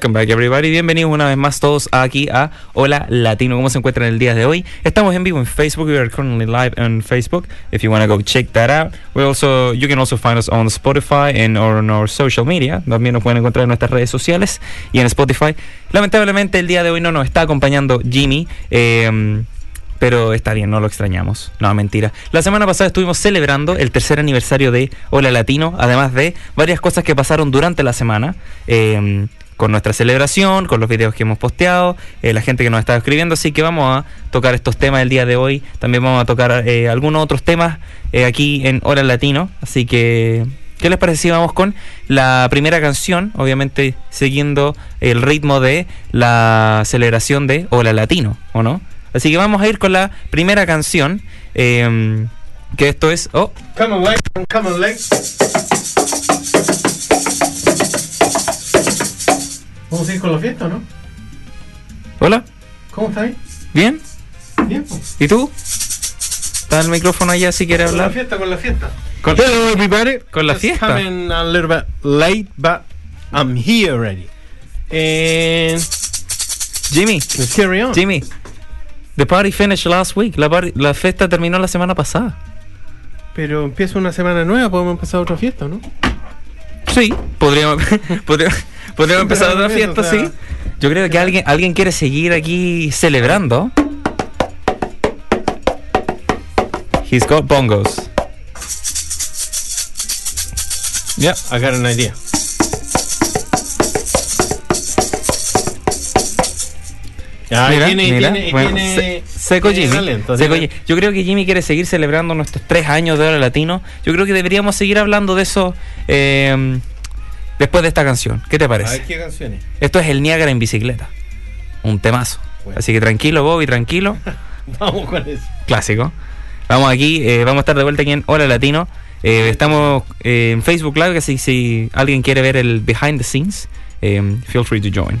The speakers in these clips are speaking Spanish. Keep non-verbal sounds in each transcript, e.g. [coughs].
Welcome back everybody. Bienvenidos una vez más todos aquí a Hola Latino. ¿Cómo se encuentran el día de hoy? Estamos en vivo en Facebook. We are currently live on Facebook. If you want to go check that out. We also you can also find us on Spotify and on our social media. También nos pueden encontrar en nuestras redes sociales y en Spotify. Lamentablemente el día de hoy no nos está acompañando Jimmy. Eh, pero está bien, no lo extrañamos. No, mentira. La semana pasada estuvimos celebrando el tercer aniversario de Hola Latino, además de varias cosas que pasaron durante la semana. Eh, con nuestra celebración, con los videos que hemos posteado, eh, la gente que nos está escribiendo, así que vamos a tocar estos temas el día de hoy, también vamos a tocar eh, algunos otros temas eh, aquí en Hora Latino, así que ¿qué les parece si vamos con la primera canción, obviamente siguiendo el ritmo de la celebración de Hora Latino, ¿o no? Así que vamos a ir con la primera canción, que esto es... Oh. Come on, come on, Vamos a ir con la fiesta, ¿no? Hola. ¿Cómo estás? ¿Bien? Bien, pues. ¿Y tú? Está el micrófono allá si quieres hablar. Con la fiesta, con la fiesta. Con, Hello, everybody. Con la fiesta. coming a little bit late, but I'm here already. And Jimmy. let's carry on. Jimmy. The party finished last week. La, party- la fiesta terminó la semana pasada. Pero empieza una semana nueva, podemos empezar otra fiesta, ¿no? Sí. Podríamos, [laughs] podríamos, podríamos empezar otra fiesta, O sea, sí. Yo creo que alguien, alguien quiere seguir aquí celebrando. He's got bongos. Yeah, I got an idea. Ahí Mira, tiene, mira, tiene, bueno, tiene- se- seco Jimmy. talento, Seco Jimmy. Yo creo que Jimmy quiere seguir celebrando nuestros tres años de Hora Latino. Yo creo que deberíamos seguir hablando de eso eh, después de esta canción. ¿Qué te A parece? ver qué canciones. Esto es el Niágara en bicicleta. Un temazo. Bueno. Así que tranquilo, Bobby, tranquilo. [laughs] Vamos con eso. Clásico. Vamos aquí, eh, vamos a estar de vuelta aquí en Hola Latino. Eh, estamos eh, en Facebook Live, que si, si alguien quiere ver el behind the scenes, eh, feel free to join.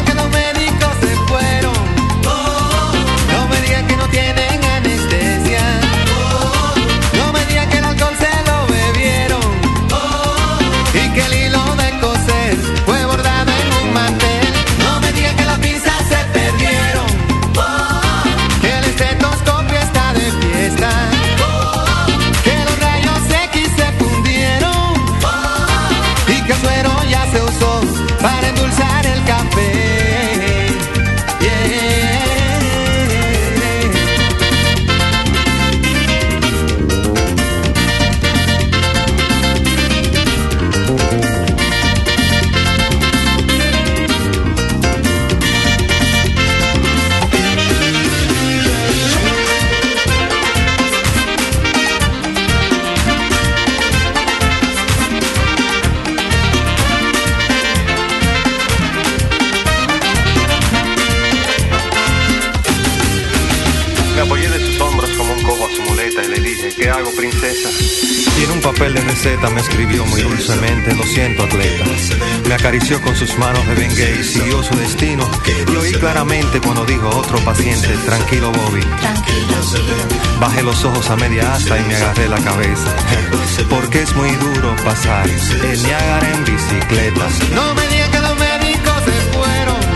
papel de receta me escribió muy dulcemente, lo siento, atleta. Me acarició con sus manos de Bengay y siguió su destino. Y oí claramente cuando dijo otro paciente, tranquilo, Bobby. Bajé los ojos a media asta y me agarré la cabeza. Porque es muy duro pasar el Niágara en bicicleta. No me digan que los médicos se fueron.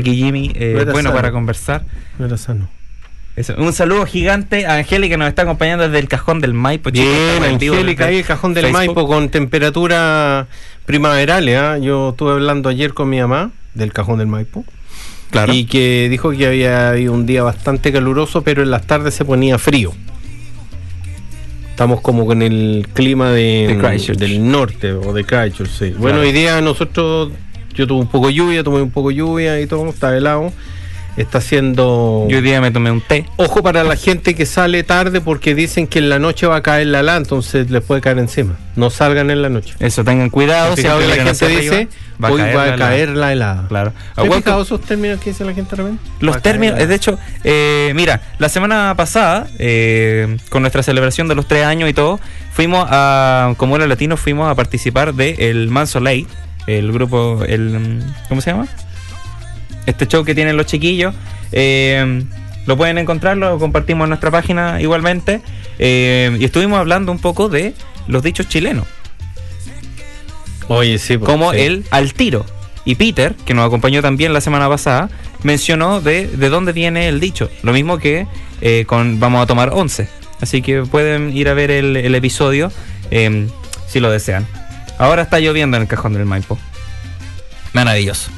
Aquí, Jimmy. Eh, bueno, para conversar. Sano. Eso. Un saludo gigante a Angélica nos está acompañando desde el cajón del Maipo. Bien, vivo Angélica, ahí el cajón del Facebook. Maipo con temperatura primaverales. ¿ah? Yo estuve hablando ayer con mi mamá del cajón del Maipo. Claro. Y que dijo que había habido un día bastante caluroso, pero en las tardes se ponía frío. Estamos como con el clima de, del norte o de Christchurch, sí. Bueno, Claro. hoy día nosotros, yo tuve un poco de lluvia, tomé un poco de lluvia y todo, está helado. Está haciendo... Yo hoy día me tomé un té. Ojo para la gente que sale tarde porque dicen que en la noche va a caer la lana, entonces les puede caer encima. No salgan en la noche. Eso, tengan cuidado. Siempre que la gente dice, arriba, hoy va a caer la- la helada. Claro. ¿Has fijado esos términos que dice la gente de? Va Los términos, la de hecho, eh, mira, la semana pasada, eh, con nuestra celebración de los tres años y todo, fuimos a, como era latino, fuimos a participar de el Manso Late, el grupo, el, ¿cómo se llama? Este show que tienen los chiquillos. eh, lo pueden encontrar, lo compartimos en nuestra página igualmente. eh, y estuvimos hablando un poco de los dichos chilenos Oye, sí. pues, como sí. el al tiro. Y Peter, que nos acompañó también la semana pasada, mencionó de, de dónde viene el dicho. Lo mismo que eh, con Vamos a tomar 11. Así que pueden ir a ver el, el episodio eh, si lo desean. Ahora está lloviendo en el cajón del Maipo. Maravilloso.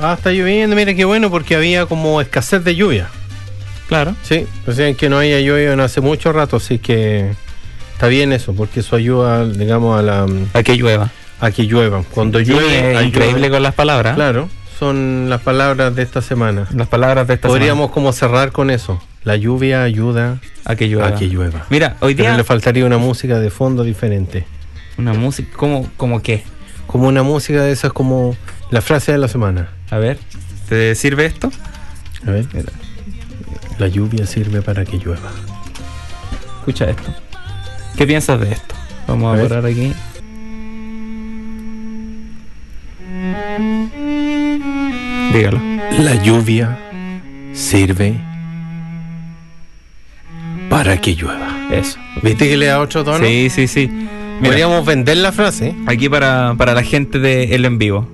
Ah, está lloviendo, mira qué bueno porque había como escasez de lluvia. Claro. Sí, decían que no haya lluvia en hace mucho rato, así que está bien eso, porque eso ayuda, digamos, a la A que llueva. a que llueva. Cuando Jimmy llueve, es increíble con las palabras. Claro, son las palabras de esta semana. Las palabras de esta Podríamos como cerrar con eso. La lluvia ayuda semana. A que llueva. a que llueva. Mira, hoy Pero día le faltaría una música de fondo diferente. Una música, ¿cómo, como qué? Como una música de esas como la frase de la semana. A ver, ¿te sirve esto? A ver. La lluvia sirve para que llueva. Escucha esto. ¿Qué piensas de esto? Vamos A a, ver. parar aquí. Dígalo. La lluvia sirve para que llueva. Eso. ¿Viste que le da otro tono? Sí, sí, sí. Mira, vender la frase. Aquí para, para la gente de El En Vivo.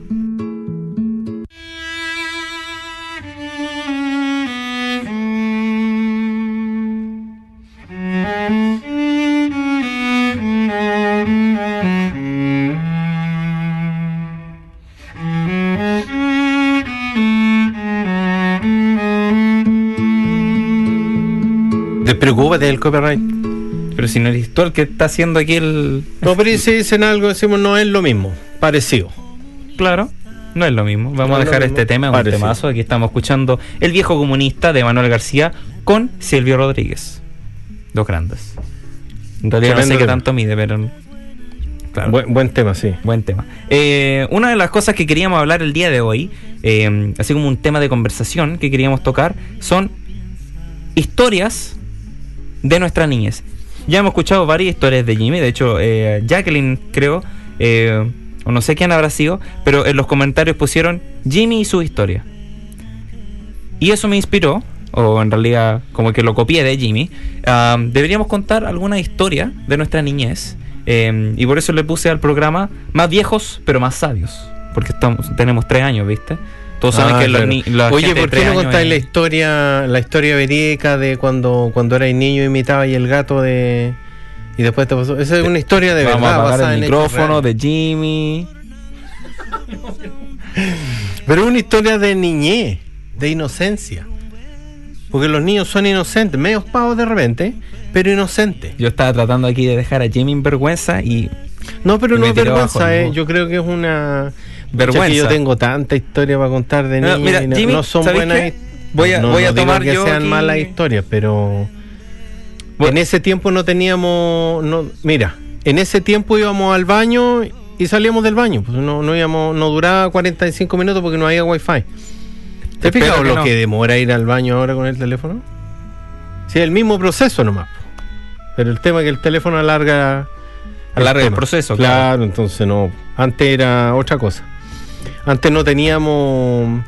Despreocúpate del copyright. Pero si no eres tú el que está haciendo aquí el. No, pero si dicen algo, decimos no es lo mismo. Parecido. Claro, no es lo mismo. Vamos No a dejar este tema, un Parecido. temazo. Aquí estamos escuchando El viejo comunista de Manuel García con Silvio Rodríguez. Dos grandes. En realidad no sé qué tanto mide, pero. Claro. Buen, buen tema, sí. Buen tema. Eh, una de las cosas que queríamos hablar el día de hoy, eh, así como un tema de conversación que queríamos tocar, son historias de nuestra niñez. Ya hemos escuchado varias historias de Jimmy, de hecho, eh, Jacqueline, creo, eh, o no sé quién habrá sido, pero en los comentarios pusieron Jimmy y su historia. Y eso me inspiró, o en realidad como que lo copié de Jimmy. deberíamos contar alguna historia de nuestra niñez. eh, y por eso le puse al programa más viejos, pero más sabios. Porque estamos, tenemos tres años, ¿viste? Todos saben Ah, que los claro. la Oye, gente ¿por qué no contáis es- la historia, la historia verídica de cuando, cuando erais niño imitaba y el gato de. Y después te pasó. Esa es una historia de Vamos verdad. a basada el en micrófono de Jimmy. [laughs] Pero es una historia de niñez, de inocencia. Porque los niños son inocentes, medios pavos de repente, pero inocentes. Yo estaba tratando aquí de dejar a Jimmy en vergüenza y No, pero no es vergüenza, eh. yo creo que es una Vergüenza. Que yo tengo tanta historia para contar de niños mira, Jimmy, no son ¿sabes buenas. qué? Voy a- no- voy a no digo tomar que yo sean aquí- malas historias, pero Voy- en ese tiempo no teníamos, no, mira, en ese tiempo íbamos al baño y salíamos del baño, pues no, no íbamos, no duraba 45 minutos porque no había wifi. ¿Te fijado que lo que demora ir al baño ahora con el teléfono? Sí, el mismo proceso nomás. Pero el tema es que el teléfono alarga Alarga el tema. proceso, Claro, claro. entonces no. Antes era otra cosa. Antes no teníamos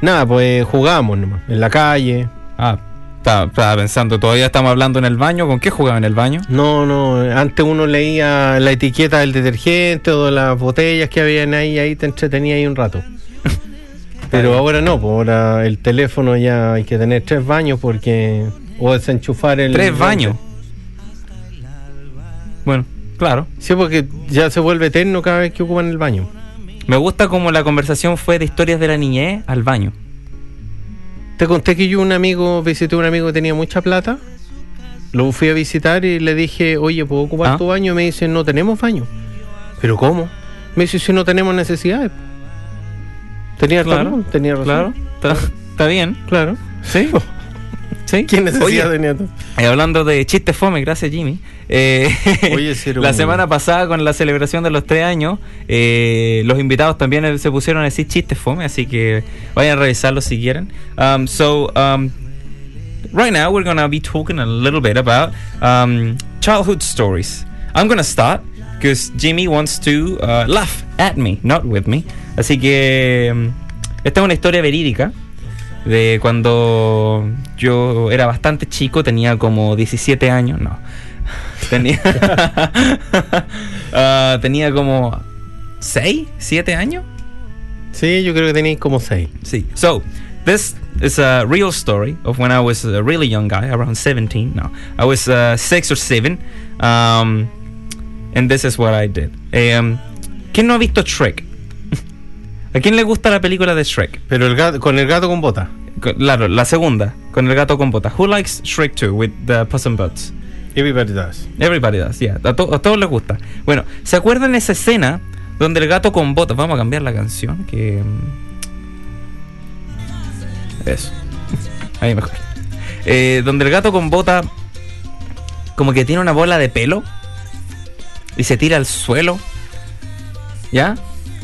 nada, pues jugábamos nomás, en la calle. Ah, estaba, pensando, todavía estamos hablando en el baño. ¿Con qué jugaba en el baño? No, no, antes uno leía la etiqueta del detergente o de las botellas que habían ahí, ahí te entretenía ahí un rato. [laughs] Pero ahora no, pues ahora el teléfono ya hay que tener tres baños porque. O desenchufar el. Tres baños. Bueno, claro. Sí, porque ya se vuelve eterno cada vez que ocupan el baño. Me gusta como la conversación fue de historias de la niñez al baño. Te conté que yo un amigo, visité a un amigo que tenía mucha plata. Lo fui a visitar y le dije, oye, ¿puedo ocupar Ah. tu baño? Y me dice, no tenemos baño. ¿Pero cómo? Me dice, si no tenemos necesidades. Tenía Claro, razón, tenía razón. Claro, está, está bien. Claro. Sí. [laughs] ¿Sí? ¿Qué necesidad Oye, tenía tú? hablando de chistes fome, gracias Jimmy. Eh, Oye, [laughs] la semana pasada con la celebración de los tres años, eh, los invitados también se pusieron a decir chistes fome, así que vayan a revisarlos si quieren. Um, so, um, right now we're gonna be talking a little bit about um, childhood stories. I'm gonna start because Jimmy wants to uh, laugh at me, not with me. Así que um, esta es una historia verídica de cuando yo era bastante chico, tenía como 17 años, no. Tenía [laughs] Ah, tenía como 6, 7 años. Sí, yo creo que tenéis como seis. Sí. So, this is a real story of when I was a really young guy, around 17. No, I was uh, 6 or 7. Um, and this is what I did. Um, ¿Quién no ha visto Shrek? [laughs] ¿A quién le gusta la película de Shrek? Pero el gato, con el gato con bota. Claro, la segunda, con el gato con botas. Who likes Shrek 2 with the Puss in Boots? Everybody does. Everybody does, yeah. A, to- a todos les gusta. Bueno, ¿se acuerdan esa escena donde el gato con botas... Vamos a cambiar la canción, que... mm, Eso. [laughs] Ahí mejor. Eh, donde el gato con bota como que tiene una bola de pelo y se tira al suelo. ¿Ya?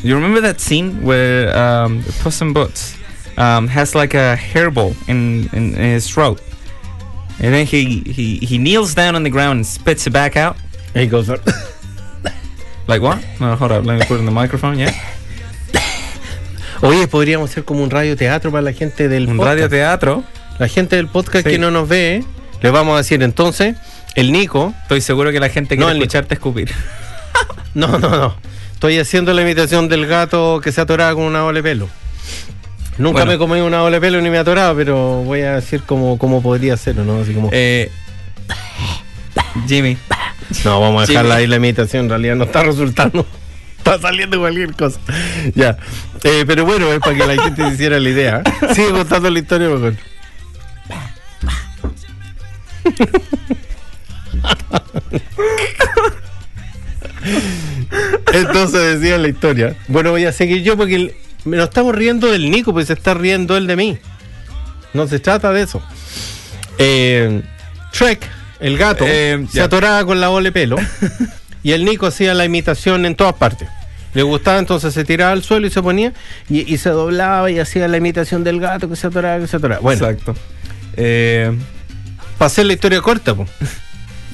You remember that scene where um, Puss Boots um, has like a hairball in, in his throat? And then he, he, he kneels down on the ground and spits it back out. He goes, Like what? No, hold up. Let me put it in the microphone. Yeah. Oye, podríamos hacer como un radio teatro para la gente del Un podcast. radio teatro. La gente del podcast Sí. que no nos ve, le vamos a decir entonces, el Nico, Estoy seguro que la gente No, quiere el- escucharte escupir. [laughs] no, no, no, estoy haciendo la imitación del gato que se atoraba con una ola de pelo. Nunca Bueno. me he comido una ola de pelo ni me he atorado, pero voy a decir cómo, cómo podría hacerlo, ¿no? Así como, Eh, Jimmy. no, vamos a dejarla Jimmy. ahí la imitación, en realidad no está resultando. [laughs] Está saliendo cualquier cosa. Ya. Eh, pero bueno, es para que la gente se hiciera la idea. Sigue contando la historia mejor. [laughs] Entonces decía la historia. Bueno, voy a seguir yo porque el- me lo estamos riendo del Nico, pues se está riendo él de mí. No se trata de eso. Eh, Shrek, el gato, Eh, se atoraba con la bola de pelo [laughs] y el Nico hacía la imitación en todas partes. Le gustaba, entonces se tiraba al suelo y se ponía y, y se doblaba y hacía la imitación del gato que se atoraba, que se atoraba. Bueno, Exacto. Eh, para hacer la historia corta, pues.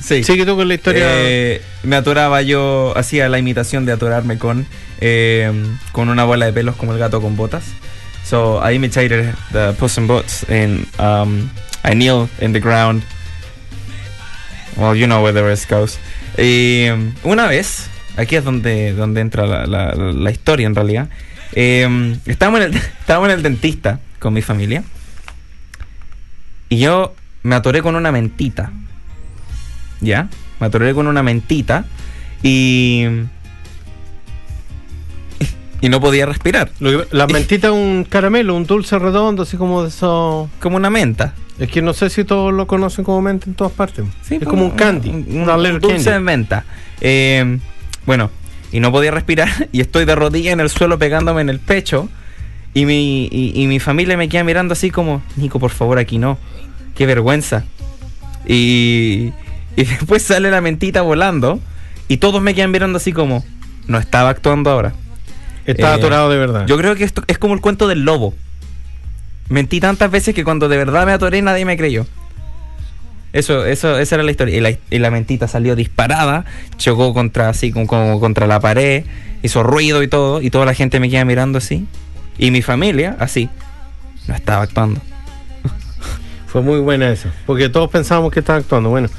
sí. Sigue tú con la historia. Eh, me atoraba yo, hacía la imitación de atorarme con, eh, con una bola de pelos como el gato con botas. So I imitated the Puss in Boots and um, I kneel in the ground. Well, you know where the rest goes. Y um, una vez, aquí es donde, donde entra la, la- la historia en realidad. eh, estábamos, en el, [laughs] estábamos en el dentista con mi familia. Y yo me atoré con una mentita. ¿Ya? Me atoré con una mentita y. Y no podía respirar. Lo que- la [laughs] mentita es un caramelo, un dulce redondo, así como de eso. Como una menta. Es que no sé si todos lo conocen como menta en todas partes. Sí, es como un candy, Un, un- dulce de menta. Eh, bueno, y no podía respirar. [laughs] Y estoy de rodilla en el suelo pegándome en el pecho. Y mi, y, y mi familia me queda mirando así como: Nico, por favor, aquí no. Qué vergüenza. Y, y [laughs] después sale la mentita volando. Y todos me quedan mirando así como: No estaba actuando ahora. Está Eh, atorado de verdad. Yo creo que esto es como el cuento del lobo. Mentí tantas veces que cuando de verdad me atoré nadie me creyó. Eso, eso, esa era la historia. Y la, y la mentita salió disparada, chocó contra así como, como contra la pared, hizo ruido y todo, y toda la gente me queda mirando así. Y mi familia, así. No estaba actuando. [laughs] Fue muy buena eso. Porque todos pensábamos que estaba actuando. Bueno,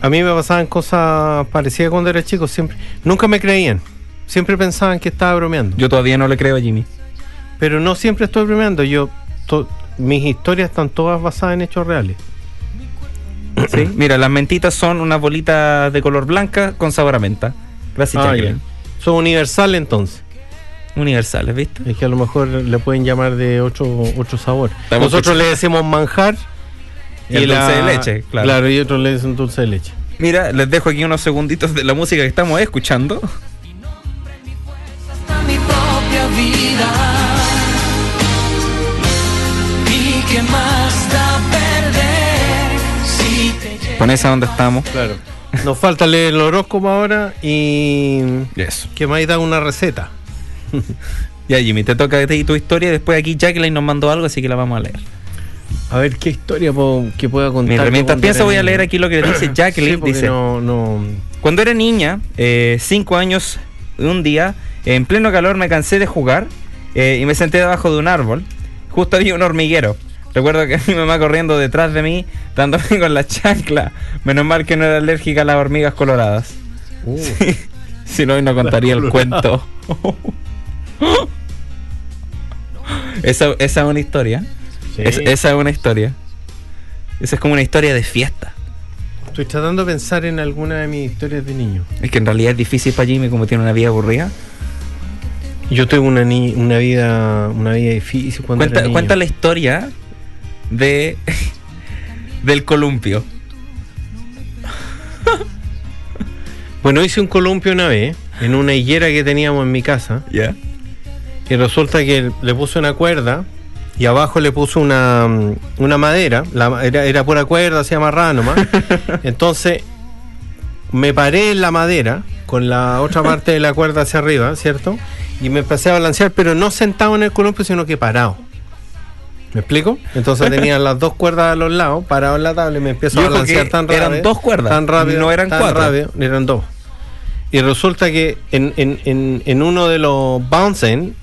a mí me pasaban cosas parecidas cuando era chico. Siempre, nunca me creían. Siempre pensaban que estaba bromeando. Yo todavía no le creo a Jimmy. Pero no siempre estoy bromeando. Yo, mis historias están todas basadas en hechos reales. [clears throat] ¿Sí? Mira, las mentitas son unas bolitas de color blanca con sabor a menta. Gracias, Ah. Son universales entonces. Universales, ¿viste? Es que a lo mejor le pueden llamar de otro, otro sabor. Estamos Nosotros le decimos manjar. Y el dulce de leche, claro. Claro, y otros le dicen dulce de leche. Mira, les dejo aquí unos segunditos de la música que estamos escuchando. Vida. ¿Y qué más da perder si te llevo? Con esa donde estamos. Claro. Nos falta leer el horóscopo ahora y Eso. que me da una receta. Ya, Jimmy, te toca a ti tu historia. Después aquí Jacqueline nos mandó algo, así que la vamos a leer. A ver qué historia puedo, que pueda contar. Mientras era voy a leer aquí lo que dice [coughs] Jacqueline. Sí, dice: no, no. Cuando era niña, eh, cinco años, un día, en pleno calor me cansé de jugar eh, y me senté debajo de un árbol. Justo había un hormiguero. Recuerdo que [laughs] mi mamá corriendo detrás de mí, dándome con la chancla. Menos mal que no era alérgica a las hormigas coloradas. Uh, [laughs] Si no, hoy no contaría el cuento. [laughs] esa, esa es una historia. sí. Es- esa es una historia. Esa es como una historia de fiesta. Estoy tratando de pensar en alguna de mis historias de niño. Es que en realidad es difícil para Jimmy como tiene una vida aburrida. Yo tuve una, ni- una vida una vida difícil cuando Cuenta, era niño. cuenta la historia de [laughs] del columpio. Bueno, hice un columpio una vez en una higuera que teníamos en mi casa ¿Ya? y resulta que le puse una cuerda y abajo le puso una, mm, una madera, la, era, era pura cuerda, se amarraba nomás. [laughs] Entonces me paré en la madera con la otra parte de la cuerda hacia arriba, ¿cierto? Y me empecé a balancear, pero no sentado en el columpio, sino que parado. ¿Me explico? Entonces [laughs] tenía las dos cuerdas a los lados, parado en la tabla y me empiezo a balancear tan rápido. eran dos cuerdas, Tan rápido. no eran tan cuatro. rápido, eran dos. Y resulta que en, en- en- en uno de los bouncing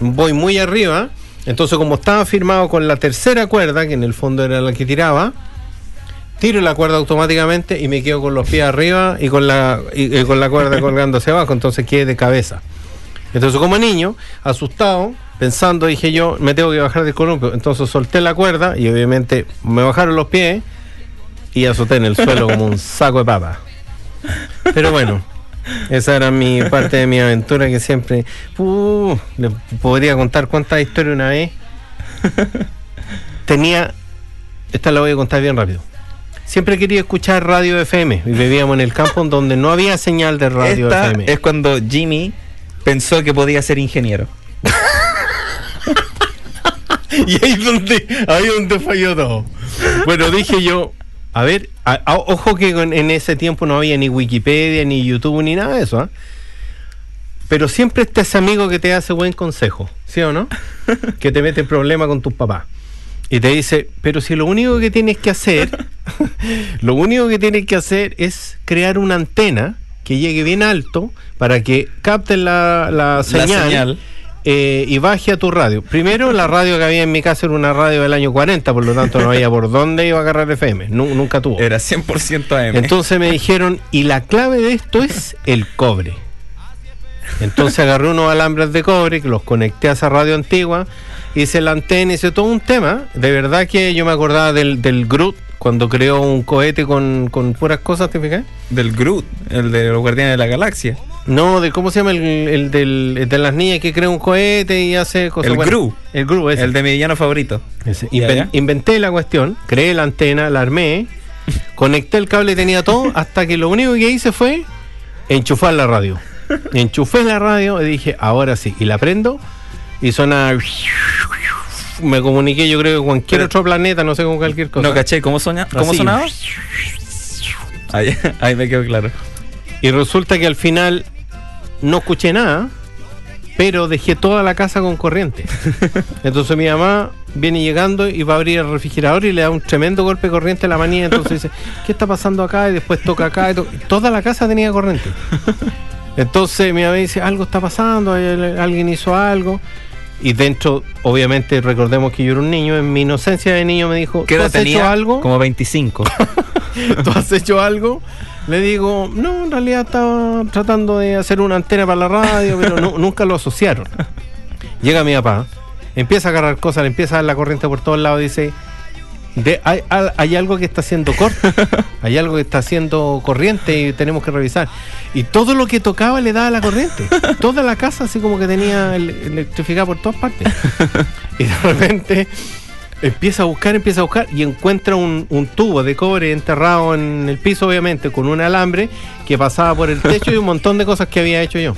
voy muy arriba. Entonces, como estaba firmado con la tercera cuerda, que en el fondo era la que tiraba, tiro la cuerda automáticamente y me quedo con los pies arriba y con la, y- y con la cuerda [laughs] colgando hacia abajo. Entonces quedé de cabeza. Entonces, como niño, asustado, pensando, dije yo, me tengo que bajar del columpio. Entonces solté la cuerda y obviamente me bajaron los pies y azoté en el suelo como un [laughs] saco de papa. Pero bueno, esa era mi parte de mi aventura que siempre. Uh, le podría contar cuántas historias una vez. [laughs] Tenía. Esta la voy a contar bien rápido. Siempre quería escuchar radio FM y vivíamos en el campo en donde no había señal de radio Esta FM. es cuando Jimmy pensó que podía ser ingeniero. [laughs] Y ahí donde, ahí donde falló todo. Bueno, dije yo, a ver, a- a- ojo que en ese tiempo no había ni Wikipedia, ni YouTube, ni nada de eso, ¿ah? Pero siempre está ese amigo que te hace buen consejo, ¿sí o no? [laughs] Que te mete en problema con tus papás. Y te dice, pero si lo único que tienes que hacer, [laughs] lo único que tienes que hacer es crear una antena que llegue bien alto para que capte la, la señal, señal. eh, y baje a tu radio. Primero, la radio que había en mi casa era una radio del año 40, por lo tanto no había por dónde iba a agarrar FM, Nu- nunca tuvo. Era 100% AM. Entonces me dijeron, y la clave de esto es el cobre. Entonces agarré unos alambres de cobre que los conecté a esa radio antigua, hice la antena, hice todo un tema. De verdad que yo me acordaba del, del Groot cuando creó un cohete con, con puras cosas, ¿te fijas? Del Groot, el de los Guardianes de la Galaxia. No, de cómo se llama el, el del, el de las niñas que crea un cohete y hace cosas. El buenas. Gru. El Gru, ese. El de mi villano favorito. Inven-. Inventé la cuestión, creé la antena, la armé, [laughs] conecté el cable, tenía todo, hasta que lo único que hice fue enchufar la radio. [laughs] Enchufé la radio y dije, ahora sí, y la prendo y suena. Me comuniqué, yo creo que cualquier Pero- otro planeta, no sé con cualquier cosa. No caché, ¿cómo, soña, cómo Así. sonaba? Ahí, ahí me quedó claro. Y resulta que al final no escuché nada, pero dejé toda la casa con corriente. [laughs] Entonces mi mamá viene llegando y va a abrir el refrigerador y le da un tremendo golpe de corriente a la manía. Entonces dice, [laughs] ¿qué está pasando acá? Y después toca acá. y to- Toda la casa tenía corriente. [laughs] Entonces mi mamá dice, algo está pasando, alguien hizo algo. Y dentro, obviamente, recordemos que yo era un niño, en mi inocencia de niño me dijo, ¿Qué ¿tú has hecho tenía? algo? Como 25. [laughs] ¿Tú has hecho algo? Le digo, no, en realidad estaba tratando de hacer una antena para la radio, pero nu- nunca lo asociaron. Llega mi papá, empieza a agarrar cosas, le empieza a dar la corriente por todos lados, dice, de, hay, hay- algo que está haciendo corte, [laughs] hay algo que está haciendo corriente y tenemos que revisar. Y todo lo que tocaba le daba la corriente. Toda la casa así como que tenía el- electrificada por todas partes. Y de repente empieza a buscar, empieza a buscar y encuentra un, un tubo de cobre enterrado en el piso, obviamente, con un alambre que pasaba por el techo y un montón de cosas que había hecho yo.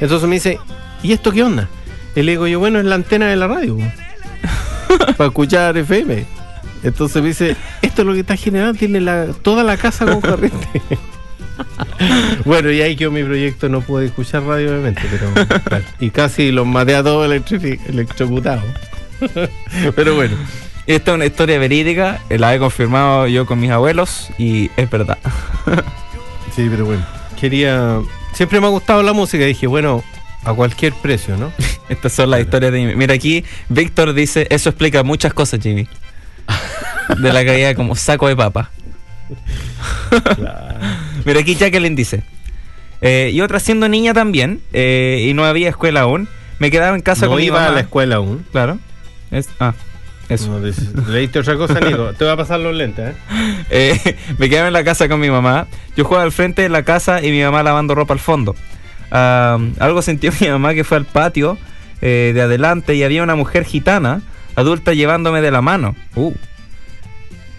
Entonces me dice, ¿y esto qué onda? Y le digo yo, bueno, es la antena de la radio. para escuchar FM. Entonces me dice, esto es lo que está generando, tiene la, toda la casa con corriente. [laughs] bueno, y ahí quedó mi proyecto, no pude escuchar radio obviamente, pero [laughs] claro, y casi los maté a todos electrocutados. [laughs] pero bueno, Esta es una historia verídica, eh, la he confirmado yo con mis abuelos y es verdad. sí, pero bueno. Quería, siempre me ha gustado la música, dije, bueno, a cualquier precio, ¿no? Estas son las historias de Jimmy. Mira aquí, Víctor dice, eso explica muchas cosas, Jimmy. [laughs] De la caída como saco de papa. [laughs] Mira aquí Jacqueline dice, eh, yo otra siendo niña también, eh, y no había escuela aún, me quedaba en casa no con mi iba mamá. a la escuela aún. Claro. Es, ah, eso. No, dices- leíste otra cosa, Nico. [laughs] Te voy a pasar los lentes, ¿eh? Eh, me quedaba en la casa con mi mamá. Yo jugaba al frente de la casa y mi mamá lavando ropa al fondo. Ah, algo sintió mi mamá que fue al patio de adelante y había una mujer gitana, adulta, llevándome de la mano. Uh.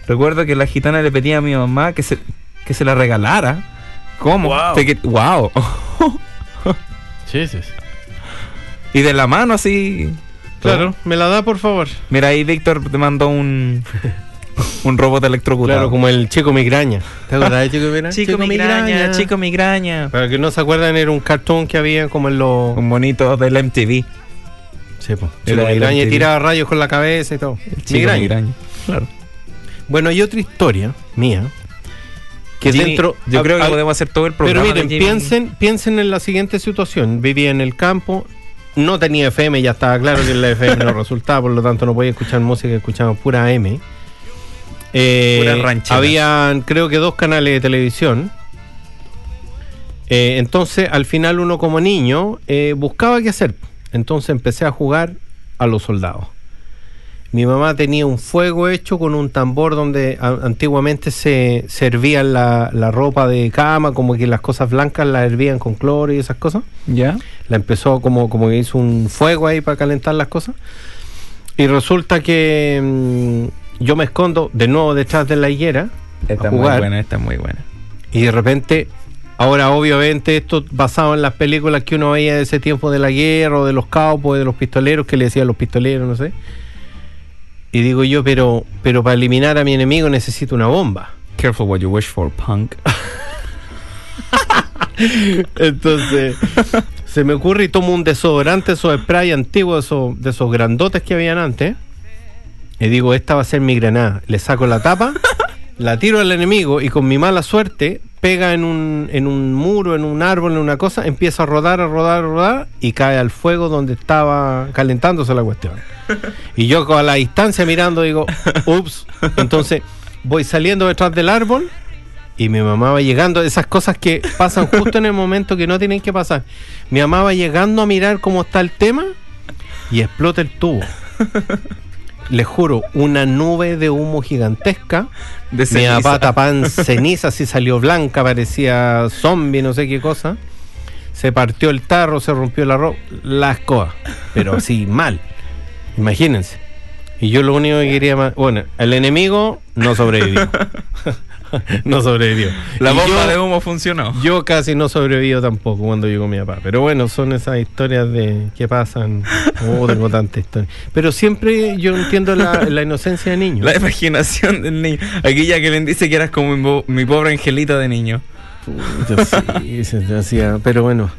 Recuerdo que la gitana le pedía a mi mamá que se, que se la regalara. ¿Cómo? Wow. Te wow. Sí, sí. y de la mano así. Claro, me la da, por favor. Mira ahí Víctor te mandó un, un robot electrocutado. Claro, como el chico migraña. ¿Te acuerdas de chico migraña? Chico, migraña, chico migraña. Para que no se acuerdan, era un cartón que había como en los. Un bonito del MTV. Sí, po. Era migraña y tiraba rayos con la cabeza y todo. Migraña. migraña. Claro. Bueno, hay otra historia mía. Que Jimmy, dentro. Yo creo que a- podemos hacer todo el Pero programa. miren, de Jimmy. piensen, piensen en la siguiente situación. Vivía en el campo, no tenía FM, ya estaba claro que la FM no [laughs] resultaba, por lo tanto no podía escuchar música, escuchaba pura M. Eh, Pura ranchera. habían, creo que dos canales de televisión. Eh, entonces, al final, uno como niño eh, buscaba qué hacer. Entonces empecé a jugar a los soldados. Mi mamá tenía un fuego hecho con un tambor donde antiguamente se servía la, la ropa de cama, como que las cosas blancas las hervían con cloro y esas cosas. ¿Ya? La empezó como, como que hizo un fuego ahí para calentar las cosas. Y resulta que mm, yo me escondo de nuevo detrás de la higuera Esta a es muy jugar. buena, esta es muy buena. Y de repente, ahora obviamente esto basado en las películas que uno veía de ese tiempo de la guerra o de los cowboys, de los pistoleros, que le decían los pistoleros, no sé. Y digo yo, pero, pero para eliminar a mi enemigo necesito una bomba. Careful what you wish for, punk. [laughs] Entonces, se me ocurre y tomo un desodorante, esos spray antiguos, esos, de esos grandotes que habían antes. Y digo, esta va a ser mi granada. Le saco la tapa, la tiro al enemigo y con mi mala suerte pega en un, en un muro, en un árbol, en una cosa, empieza a rodar, a rodar, a rodar y cae al fuego donde estaba calentándose la cuestión. Y yo a la distancia mirando digo, ups. Entonces voy saliendo detrás del árbol y mi mamá va llegando, esas cosas que pasan justo en el momento que no tienen que pasar. Mi mamá va llegando a mirar cómo está el tema y explota el tubo. Le juro, una nube de humo gigantesca. De Mi papá tapada en [laughs] ceniza, así salió blanca, parecía zombie, no sé qué cosa. Se partió el tarro, se rompió la ropa, la escoba, pero así [laughs] mal. Imagínense. Y yo lo único que quería más. Bueno, el enemigo no sobrevivió. [laughs] [laughs] no sobrevivió. La Y bomba yo- de humo funcionó. yo casi no sobrevivo tampoco cuando llegó mi papá. Pero bueno, son esas historias de que pasan. Oh, tengo. Pero siempre yo entiendo la, [laughs] la inocencia de niño. La imaginación del niño. Aquí ya que le dice que eras como mi, pobre angelito de niño. Puta, sí, [laughs] se te hacía- Pero bueno.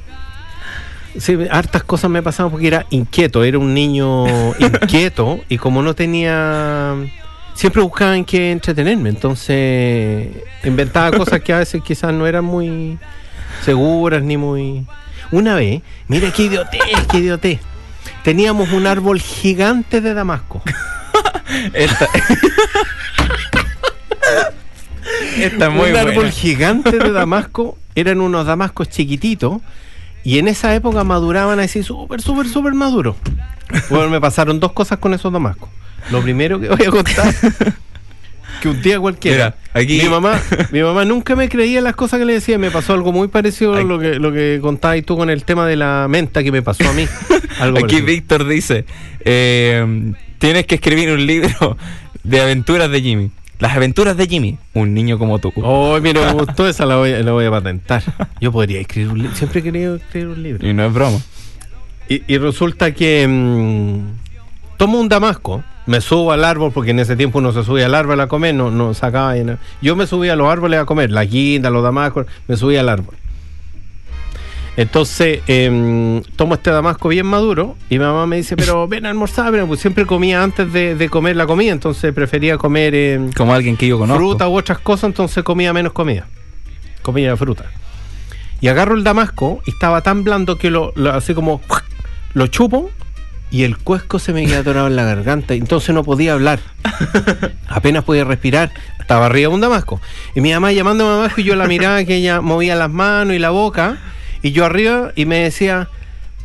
Sí, hartas cosas me pasaban porque era inquieto, era un niño inquieto y como no tenía... Siempre buscaba en qué entretenerme, entonces inventaba [laughs] cosas que a veces quizás no eran muy seguras ni muy... Una vez, mira qué idiotez, qué idiotez. Teníamos un árbol gigante de Damasco. [laughs] Esta, [laughs] Esta es muy un buena. árbol gigante de Damasco, eran unos damascos chiquititos, y en esa época maduraban así súper, súper, súper maduros. Bueno, me pasaron dos cosas con esos damascos. Lo primero que voy a contar, que un día cualquiera, Mira, aquí- mi mamá, mi mamá nunca me creía las cosas que le decía, me pasó algo muy parecido a lo que, lo que contabas tú con el tema de la menta que me pasó a mí. [laughs] Algo Aquí parecido. Víctor dice, eh, tienes que escribir un libro de aventuras de Jimmy. Las aventuras de Jimmy, un niño como tú. Oh, mira, me gustó esa, la voy, a- la voy a patentar. Yo podría escribir un libro, siempre he querido escribir un libro. Y no es broma. Y, y resulta que mm, tomo un damasco, me subo al árbol, porque en ese tiempo uno se subía al árbol a comer, no, no sacaba. y no- Yo me subía a los árboles a comer, la guinda, los damascos, me subía al árbol. Entonces em, tomo este damasco bien maduro y mi mamá me dice, pero [laughs] ven a almorzar, pero pues siempre comía antes de, de comer la comida, entonces prefería comer em, Como alguien que yo conozco. fruta u otras cosas, entonces comía menos comida. Comía fruta. Y agarro el damasco y estaba tan blando que lo, lo- así como [laughs] lo chupo y el cuesco se me queda atorado en la garganta. Entonces no podía hablar. [laughs] Apenas podía respirar. Estaba arriba de un damasco. Y mi mamá llamando a damasco y yo la miraba que ella movía las manos y la boca. Y yo arriba y me decía,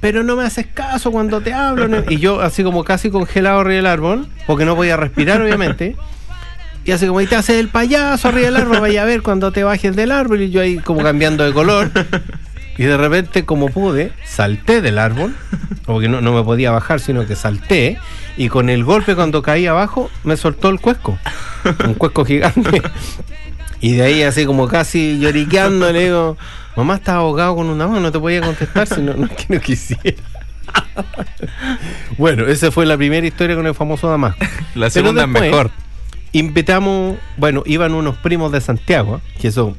pero no me haces caso cuando te hablo. ¿no?". Y yo así como casi congelado arriba del árbol, porque no podía respirar obviamente. Y así como, y te haces el payaso arriba del árbol, vaya a ver cuando te bajes del árbol. Y yo ahí como cambiando de color. Y de repente, como pude, salté del árbol, porque no, no me podía bajar, sino que salté. Y con el golpe cuando caí abajo, me soltó el cuesco. Un cuesco gigante. Y de ahí así como casi lloriqueando, le digo, mamá estaba ahogado con una mano, no te podía contestar si no, no es que no quisiera. bueno, esa fue la primera historia con el famoso Damasco. La segunda es mejor. Invitamos, bueno, iban unos primos de Santiago, que eso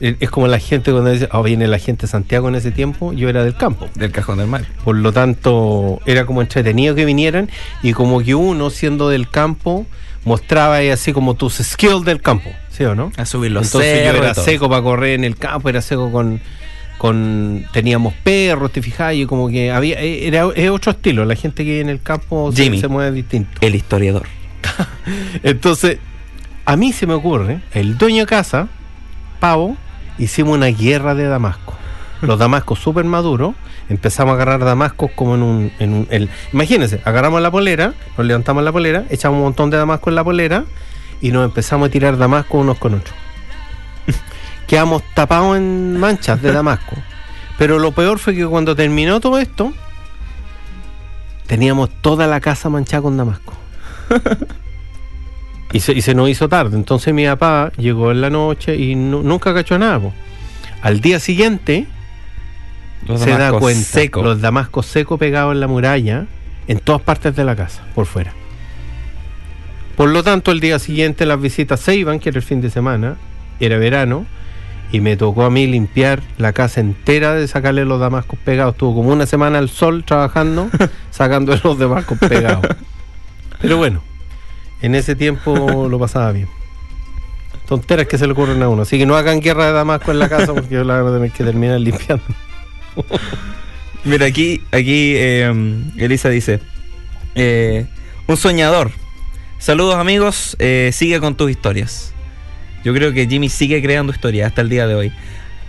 eh, es como la gente cuando dice, oh, viene la gente de Santiago en ese tiempo, yo era del campo. Del cajón del mar. Por lo tanto, era como entretenido que vinieran y como que uno, siendo del campo, mostraba ahí así como tus skills del campo, ¿sí o no? A subir los Entonces yo cerros era seco para correr en el campo, era seco con, con teníamos perros, te fijas, y como que había, eh, era es otro estilo, la gente que en el campo se, Jimmy. se mueve distinto. El historiador. [laughs] Entonces, a mí se me ocurre, el dueño de casa, Pavo, hicimos una guerra de damasco. Los damascos súper maduros, empezamos a agarrar damascos como en un... En un el, imagínense, agarramos la polera, nos levantamos la polera, echamos un montón de damasco en la polera y nos empezamos a tirar damasco unos con otros. [laughs] Quedamos tapados en manchas de damasco. Pero lo peor fue que cuando terminó todo esto, teníamos toda la casa manchada con damasco. [laughs] Y se, y se nos hizo tarde. Entonces mi papá llegó en la noche y nu- nunca cachó nada. Al día siguiente Los se da cuenta. secos. Los damascos secos pegados en la muralla, en todas partes de la casa, por fuera. Por lo tanto, el día siguiente las visitas se iban, que era el fin de semana, era verano, y me tocó a mí limpiar la casa entera de sacarle los damascos pegados. Estuvo como una semana al sol trabajando, [laughs] sacando los damascos pegados. Pero bueno, en ese tiempo lo pasaba bien. Tonteras que se le ocurren a uno. Así que no hagan guerra de damasco en la casa porque yo la voy a tener que terminar limpiando. [laughs] Mira, aquí, aquí eh, Elisa dice: eh, Un soñador. Saludos, amigos. eh, sigue con tus historias. Yo creo que Jimmy sigue creando historias hasta el día de hoy.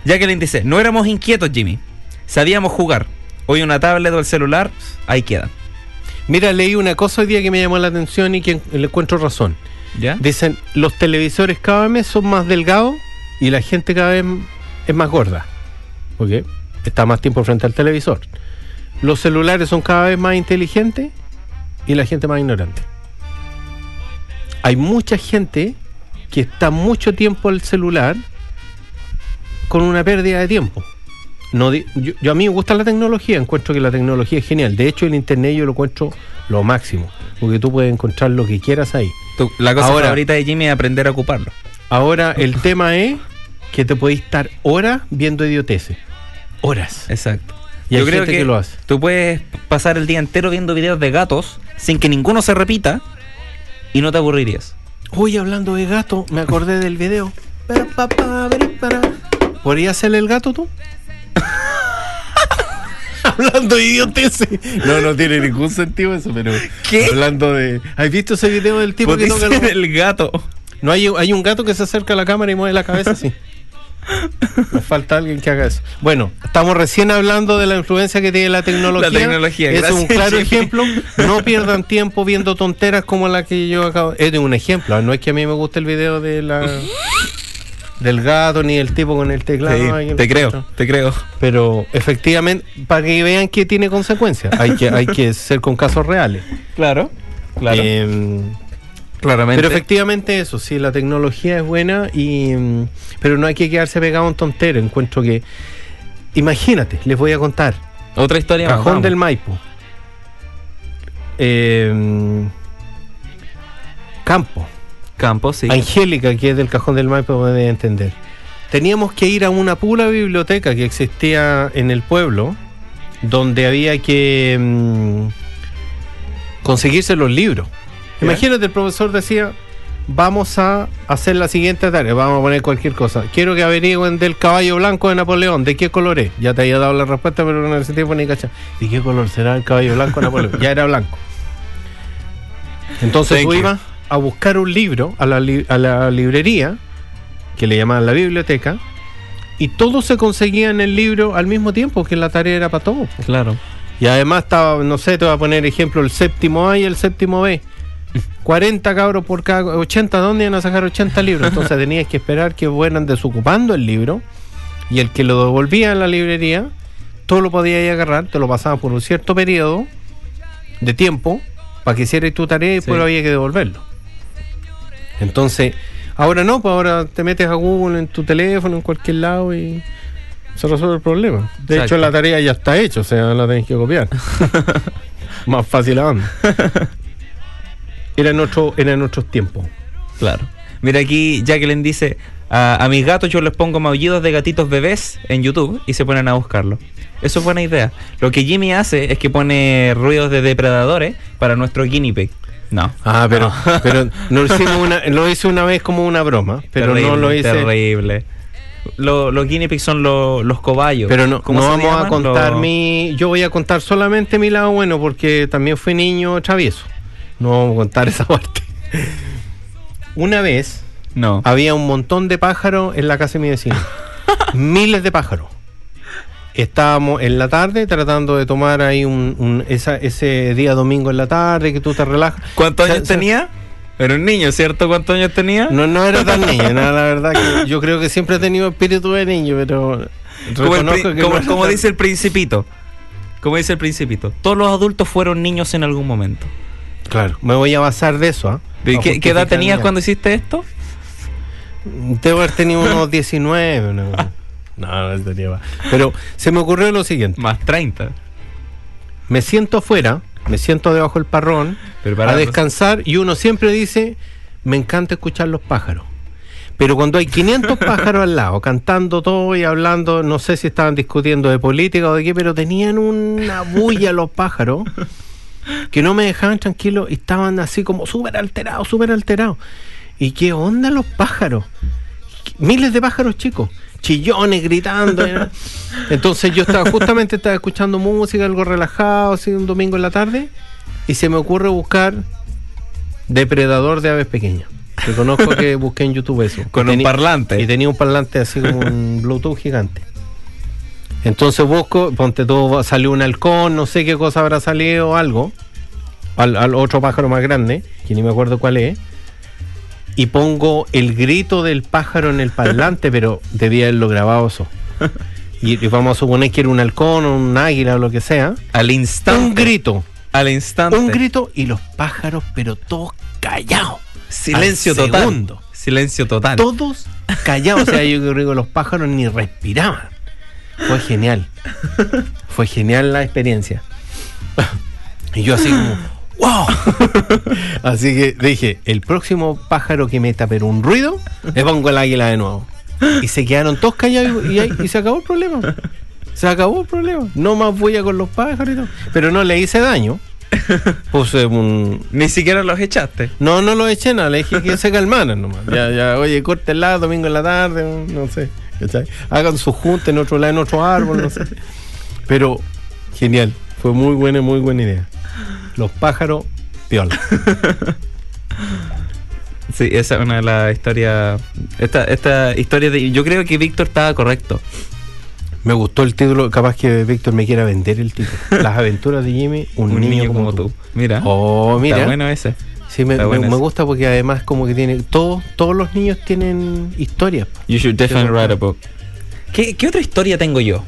Jacqueline dice: No éramos inquietos, Jimmy. Sabíamos jugar. Hoy una tablet o el celular, ahí queda. Mira, leí una cosa hoy día que me llamó la atención y que le encuentro razón. ¿Ya? Dicen, los televisores cada vez son más delgados y la gente cada vez es más gorda. Porque está más tiempo frente al televisor. Los celulares son cada vez más inteligentes y la gente más ignorante. Hay mucha gente que está mucho tiempo al celular con una pérdida de tiempo. No yo, yo a mí me gusta la tecnología, encuentro que la tecnología es genial. De hecho, el internet yo lo encuentro lo máximo, porque tú puedes encontrar lo que quieras ahí. La cosa Ahora- favorita de Jimmy es aprender a ocuparlo. Ahora, el tema es que te podéis estar horas viendo idioteces. Horas. Exacto. Y hay Yo creo gente que, que lo hace. tú puedes pasar el día entero viendo videos de gatos sin que ninguno se repita y no te aburrirías. Uy, hablando de gato, me acordé del video. ¿Podrías hacerle el gato tú? [laughs] hablando de idioteces. No, no tiene ningún sentido eso, pero. ¿Qué? Hablando de. ¿Has visto ese video del tipo que toca el gato. No hay, hay un gato que se acerca a la cámara y mueve la cabeza así. [laughs] [laughs] Me falta alguien que haga eso. Bueno, estamos recién hablando de la influencia que tiene la tecnología. La tecnología, Es gracias, un claro Jimmy. ejemplo. No [laughs] pierdan tiempo viendo tonteras como la que yo acabo. Es de un ejemplo. No es que a mí me guste el video de la del gato ni el tipo con el teclado. Sí, te creo, te creo. Pero efectivamente, para que vean que tiene consecuencias, hay que, hay que ser con casos reales. Claro, claro. Em, Claramente. pero efectivamente eso, sí, la tecnología es buena, y mm, pero no hay que quedarse pegado a un tontero. Encuentro que, imagínate, les voy a contar, Otra historia más, Cajón del Maipo, Eh, Campo, Campo, sí. Angélica, que es del Cajón del Maipo, me debe entender. Teníamos que ir a una pura biblioteca que existía en el pueblo, donde había que mm, conseguirse los libros. Imagínate, el profesor decía, vamos a hacer la siguiente tarea, vamos a poner cualquier cosa. Quiero que averigüen del caballo blanco de Napoleón, ¿de qué color es? Ya te había dado la respuesta, pero en ese tiempo ni cacha. ¿De qué color será el caballo blanco de Napoleón? ya era blanco. Entonces tú ibas a buscar un libro a la, li- a la librería, que le llamaban la biblioteca, y todo se conseguía en el libro al mismo tiempo, que la tarea era para todos. Claro. Y además estaba, no sé, te voy a poner ejemplo, el séptimo A y el séptimo B. 40 cabros por cada 80, ¿dónde iban a sacar 80 libros? Entonces [laughs] tenías que esperar que fueran desocupando el libro y el que lo devolvía en la librería, todo lo podías agarrar, te lo pasaban por un cierto periodo de tiempo para que hicieras tu tarea y después Sí. había que devolverlo. Entonces, ahora no, pues ahora te metes a Google en tu teléfono, en cualquier lado y se resuelve el problema. De Exacto. hecho, la tarea ya está hecha, o sea, la tenés que copiar. [laughs] Más fácil aún. [laughs] Era en, otro, era en otros tiempos. Claro. Mira aquí, Jacqueline dice: a, a mis gatos yo les pongo maullidos de gatitos bebés en YouTube y se ponen a buscarlo. Eso es buena idea. Lo que Jimmy hace es que pone ruidos de depredadores para nuestro guinea pig. No. Ah, pero, [laughs] pero no lo, hicimos una, [laughs] lo hice una vez como una broma, pero no lo hice. Terrible. Lo- los guinea pigs son lo- los cobayos. Pero no, ¿Cómo no vamos a contar mi. Yo voy a contar solamente mi lado bueno, porque también fui niño travieso. No vamos a contar esa parte. Una vez No. había un montón de pájaros en la casa de mi vecino. [laughs] Miles de pájaros. Estábamos en la tarde tratando de tomar ahí un, un- esa- ese día domingo en la tarde que tú te relajas. ¿Cuántos años o sea, tenía? Era un niño, ¿cierto? ¿Cuántos años tenía? No, no era tan niño, no, la verdad que [laughs] yo creo que siempre he tenido espíritu de niño, pero como el que como- no como dice el principito. Como dice el principito. Todos los adultos fueron niños en algún momento. Claro, me voy a basar de eso, ¿ah? ¿De Pa' qué, qué edad justificar tenías cuando hiciste esto? Debo haber tenido [laughs] unos 19. una cosa. No, no tenía más. Pero se me ocurrió lo siguiente. Más 30. Me siento afuera, me siento debajo del parrón, Preparado. a descansar y uno siempre dice, me encanta escuchar los pájaros. Pero cuando hay 500 [laughs] pájaros al lado, cantando todo y hablando, no sé si estaban discutiendo de política o de qué, pero tenían una bulla los pájaros que no me dejaban tranquilo y estaban así como súper alterados, súper alterados. ¿Y qué onda los pájaros? Miles de pájaros chicos, chillones gritando. ¿no? [laughs] Entonces yo estaba justamente estaba escuchando música, algo relajado, así un domingo en la tarde, y se me ocurre buscar depredador de aves pequeñas. Reconozco que busqué en YouTube eso. [laughs] Con un parlante. Y tenía un parlante así como un Bluetooth gigante. Entonces busco, ponte todo, salió un halcón, no sé qué cosa habrá salido o algo. Al, al otro pájaro más grande, que ni me acuerdo cuál es. Y pongo el grito del pájaro en el parlante, [laughs] pero debía haberlo grabado eso. Y, y vamos a suponer que era un halcón o un águila o lo que sea. Al instante. Un grito, Al instante. un grito y los pájaros, pero todos callados. Silencio Al total. segundo. Silencio total. Todos callados. O sea, yo creo que los pájaros ni respiraban. Fue genial. Fue genial la experiencia. Y yo así como, ¡wow! Así que dije, el próximo pájaro que meta pero un ruido, le pongo el águila de nuevo. Y se quedaron todos callados y, ahí- y se acabó el problema. Se acabó el problema. No más bulla con los pájaros y todo. Pero no le hice daño. Puse un, Ni siquiera los echaste. no, no lo eché nada, le dije que se calmaran nomás. Ya, ya, oye, córtenla domingo en la tarde, no sé. ¿Cachai? Hagan su junta en otro lado, en otro árbol, no sé. Pero, genial, fue muy buena, muy buena idea. Los pájaros, piola. [laughs] Sí, esa es una de las historias. Esta, esta historia de. Yo creo que Víctor estaba correcto. Me gustó el título, capaz que Víctor me quiera vender el título. Las aventuras de Jimmy, un, niño, como, tú. Mira. Oh, mira. Está bueno ese. Sí, me, gusta porque además como que tiene, todos, todos los niños tienen historias. You should definitely write a book. ¿Qué, qué otra historia tengo yo?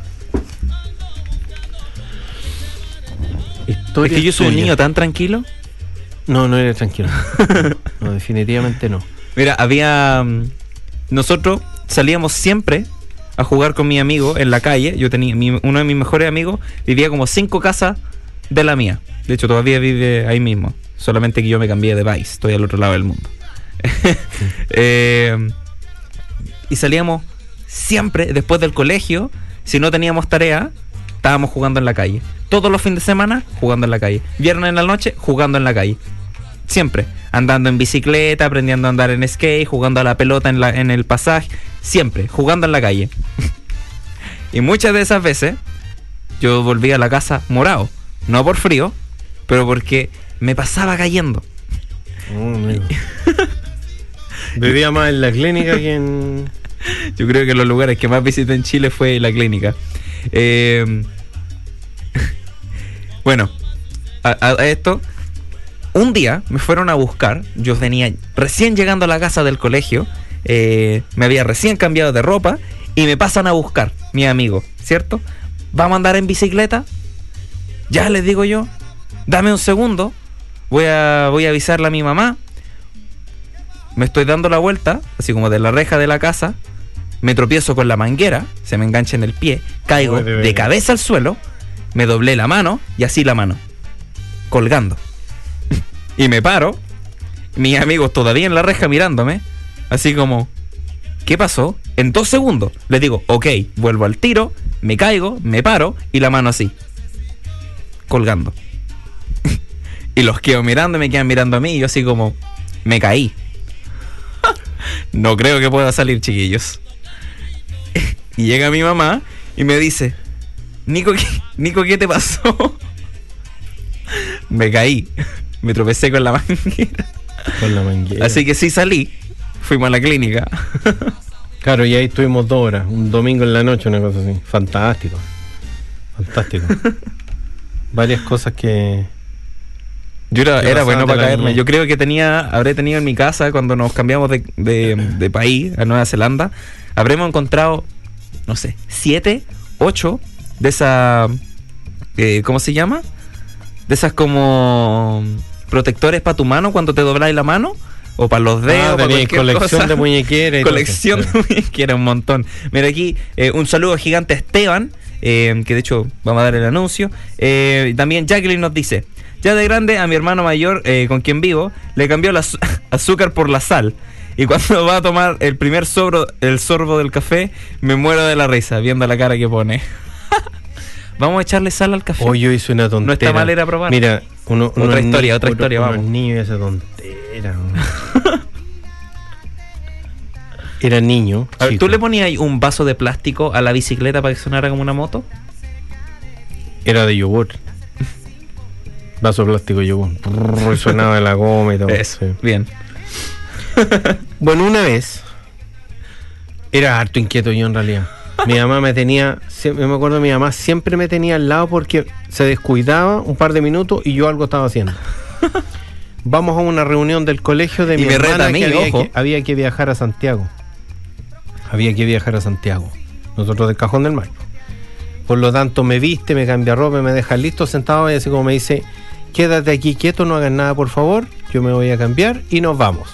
Es Historias que yo soy un niño tan tranquilo. No, no eres tranquilo. [laughs] No, definitivamente no. Mira, había. mm, Nosotros salíamos siempre a jugar con mi amigo en la calle. Yo tenía. mi- uno de mis mejores amigos vivía como cinco casas de la mía. De hecho, todavía vive ahí mismo. Solamente que yo me cambié de país. Estoy al otro lado del mundo. [laughs] Eh, y salíamos siempre después del colegio. Si no teníamos tarea, estábamos jugando en la calle. Todos los fines de semana jugando en la calle. Viernes en la noche jugando en la calle. Siempre. Andando en bicicleta, aprendiendo a andar en skate, jugando a la pelota en, la, en el pasaje. Siempre, jugando en la calle. [laughs] y muchas de esas veces yo volví a la casa morado. No por frío, pero porque me pasaba cayendo. Oh. [laughs] Vivía más en la clínica que en. [laughs] Yo creo que los lugares que más visité en Chile fue la clínica. Eh, [laughs] bueno, a, a esto, un día me fueron a buscar. Yo venía recién llegando a la casa del colegio, eh, me había recién cambiado de ropa y me pasan a buscar, mi amigo, ¿cierto? Vamos a andar en bicicleta. Ya les digo yo, dame un segundo, voy a, voy a avisarle a mi mamá. Me estoy dando la vuelta, así como de la reja de la casa, me tropiezo con la manguera, se me engancha en el pie, caigo de cabeza al suelo, me doblé la mano y así la mano, colgando. [laughs] y me paro, mis amigos todavía en la reja mirándome, así como, ¿qué pasó? En dos segundos les digo, ok, vuelvo al tiro, me caigo, me paro y la mano así, colgando. Y los quedo mirando, me quedan mirando a mí y yo así como, me caí. no creo que pueda salir, chiquillos. y llega mi mamá y me dice, Nico, ¿qué, Nico, ¿qué te pasó? me caí. Me tropecé con la manguera. Con la manguera. Así que sí salí. Fuimos a la clínica. Claro, y ahí estuvimos dos horas, un domingo en la noche, una cosa así. Fantástico. Fantástico. [laughs] Varias cosas que. Yo era, ¿Qué era pasaba bueno para caerme. niñez? Yo creo que tenía, habré tenido en mi casa cuando nos cambiamos de, de- de país a Nueva Zelanda, habremos encontrado, no sé, siete, ocho de esas, eh, ¿cómo se llama? De esas como protectores para tu mano cuando te dobláis la mano. O para los dedos, Ah, para colección cosa. de todo Colección de muñequeras, un montón. Mira aquí, eh, un saludo gigante a Esteban, eh, que de hecho vamos a dar el anuncio. Eh, también Jacqueline nos dice, ya de grande a mi hermano mayor, eh, con quien vivo, le cambió el [laughs] azúcar por la sal. Y cuando [laughs] va a tomar el primer sobro, el sorbo del café, me muero de la risa, viendo la cara que pone. [laughs] vamos a echarle sal al café. Hoy yo hice una tontera. No está mal ir a probar. Mira, uno, Otra unos historia, otra uno- historia, unos vamos. niños y esa tontera. Era niño. A ver. ¿Tú le ponías ahí un vaso de plástico a la bicicleta para que sonara como una moto? Era de yogur. Vaso plástico de yogur. Brrr, y sonaba de la goma y todo. [laughs] Eso, sí. bien. [laughs] Bueno, una vez. Era harto inquieto yo en realidad. Mi mamá me tenía, me acuerdo, mi mamá siempre me tenía al lado porque se descuidaba un par de minutos y yo algo estaba haciendo. [laughs] Vamos a una reunión del colegio de Y mi me reta hermana a mí, que había, ojo. que había que viajar a Santiago. Había que viajar a Santiago. Nosotros del Cajón del Mar. Por lo tanto, me viste, me cambia ropa, me deja listo sentado y así como me dice, quédate aquí quieto, no hagas nada por favor, yo me voy a cambiar y nos vamos.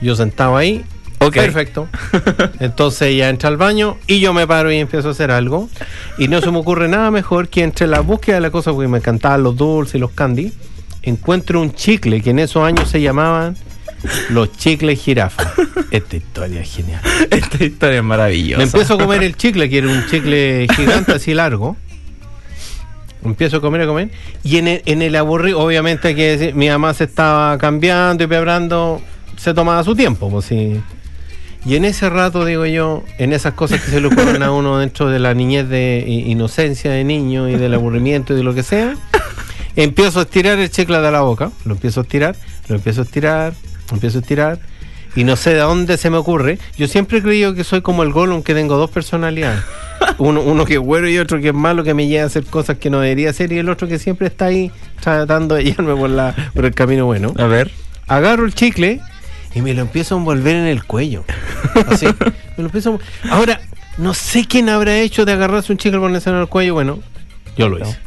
Yo sentado ahí, perfecto. Entonces ella entra al baño y yo me paro y empiezo a hacer algo. Y no se me ocurre nada mejor que entre la búsqueda de la cosa, porque me encantaban los dulces y los candy, encuentro un chicle que en esos años se llamaban los chicles jirafa. Esta historia es genial. Esta historia es maravillosa. Me empiezo a comer el chicle, que era un chicle gigante así largo. Empiezo a comer, a comer. Y en el, en el aburrido, obviamente que mi mamá se estaba cambiando y pebrando, se tomaba su tiempo, pues sí. Y en ese rato, digo yo, en esas cosas que se le ocurren a uno dentro de la niñez de inocencia de niño y del aburrimiento y de lo que sea, empiezo a estirar el chicle de la boca, lo empiezo a estirar, lo empiezo a estirar, lo empiezo a estirar, y no sé de dónde se me ocurre. Yo siempre he creído que soy como el Gollum, que tengo dos personalidades. Uno, uno que es bueno y otro que es malo, que me lleva a hacer cosas que no debería hacer, y el otro que siempre está ahí tratando de [laughs] llevarme por, la, por el camino bueno. A ver. Agarro el chicle y me lo empiezo a envolver en el cuello. Así. [laughs] me lo empiezo a- Ahora, no sé quién habrá hecho de agarrarse un chicle ponerse en el cuello. Bueno, yo lo hice.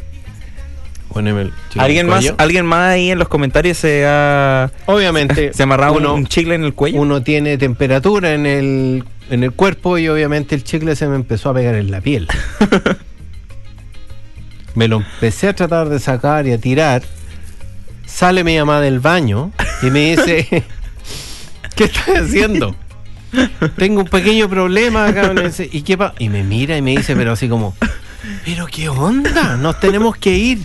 Poneme el chicle en el ¿Alguien más. ¿Alguien más ahí en los comentarios se ha. Obviamente, se amarraba un- uno- un chicle en el cuello? uno tiene temperatura en el, en el cuerpo y obviamente el chicle se me empezó a pegar en la piel. [laughs] me lo empecé a tratar de sacar y a tirar. Sale mi mamá del baño y me dice, [laughs] ¿qué estás haciendo? Tengo un pequeño problema acá. me dice, ¿Y qué pa-?" Y me mira y me dice, pero así como, ¿pero qué onda? Nos tenemos que ir.